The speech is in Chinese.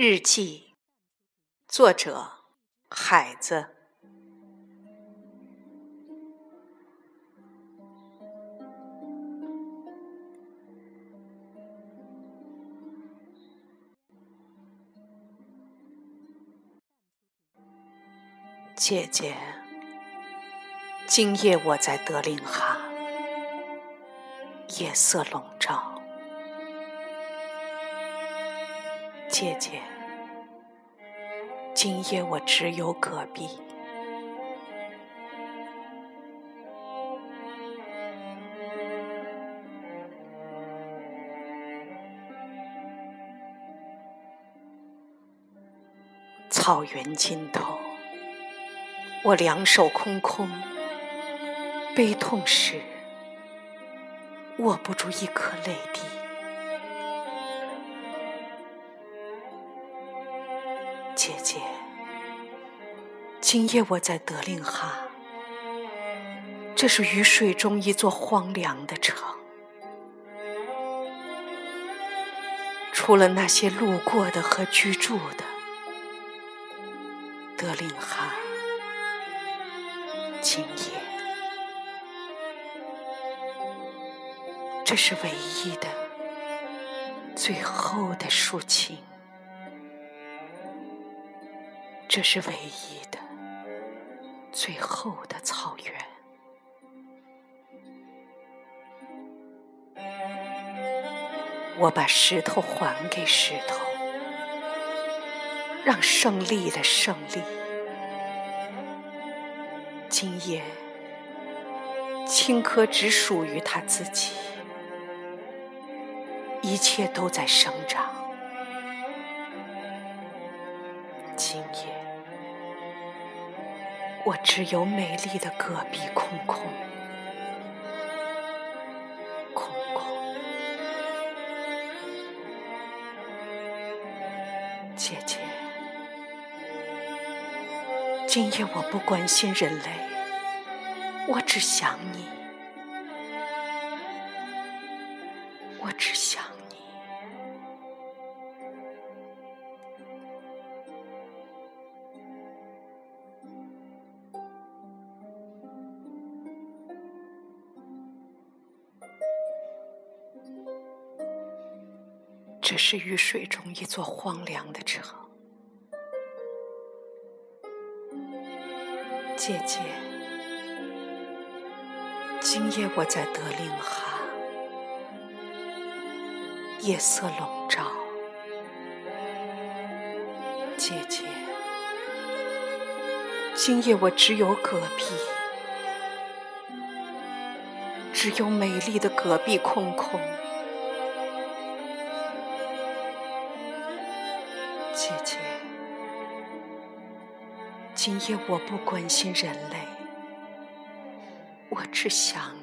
日记，作者海子。姐姐，今夜我在德令哈，夜色笼罩。姐姐，今夜我只有戈壁。草原尽头，我两手空空，悲痛时握不住一颗泪滴。姐姐，今夜我在德令哈，这是雨水中一座荒凉的城，除了那些路过的和居住的，德令哈，今夜，这是唯一的、最后的抒情。这是唯一的、最后的草原。我把石头还给石头，让胜利的胜利。今夜，青稞只属于他自己，一切都在生长。今夜。我只有美丽的戈壁，空空，空空。姐姐，今夜我不关心人类，我只想你，我只想。这是雨水中一座荒凉的城，姐姐。今夜我在德令哈，夜色笼罩。姐姐，今夜我只有戈壁，只有美丽的戈壁，空空。姐姐，今夜我不关心人类，我只想。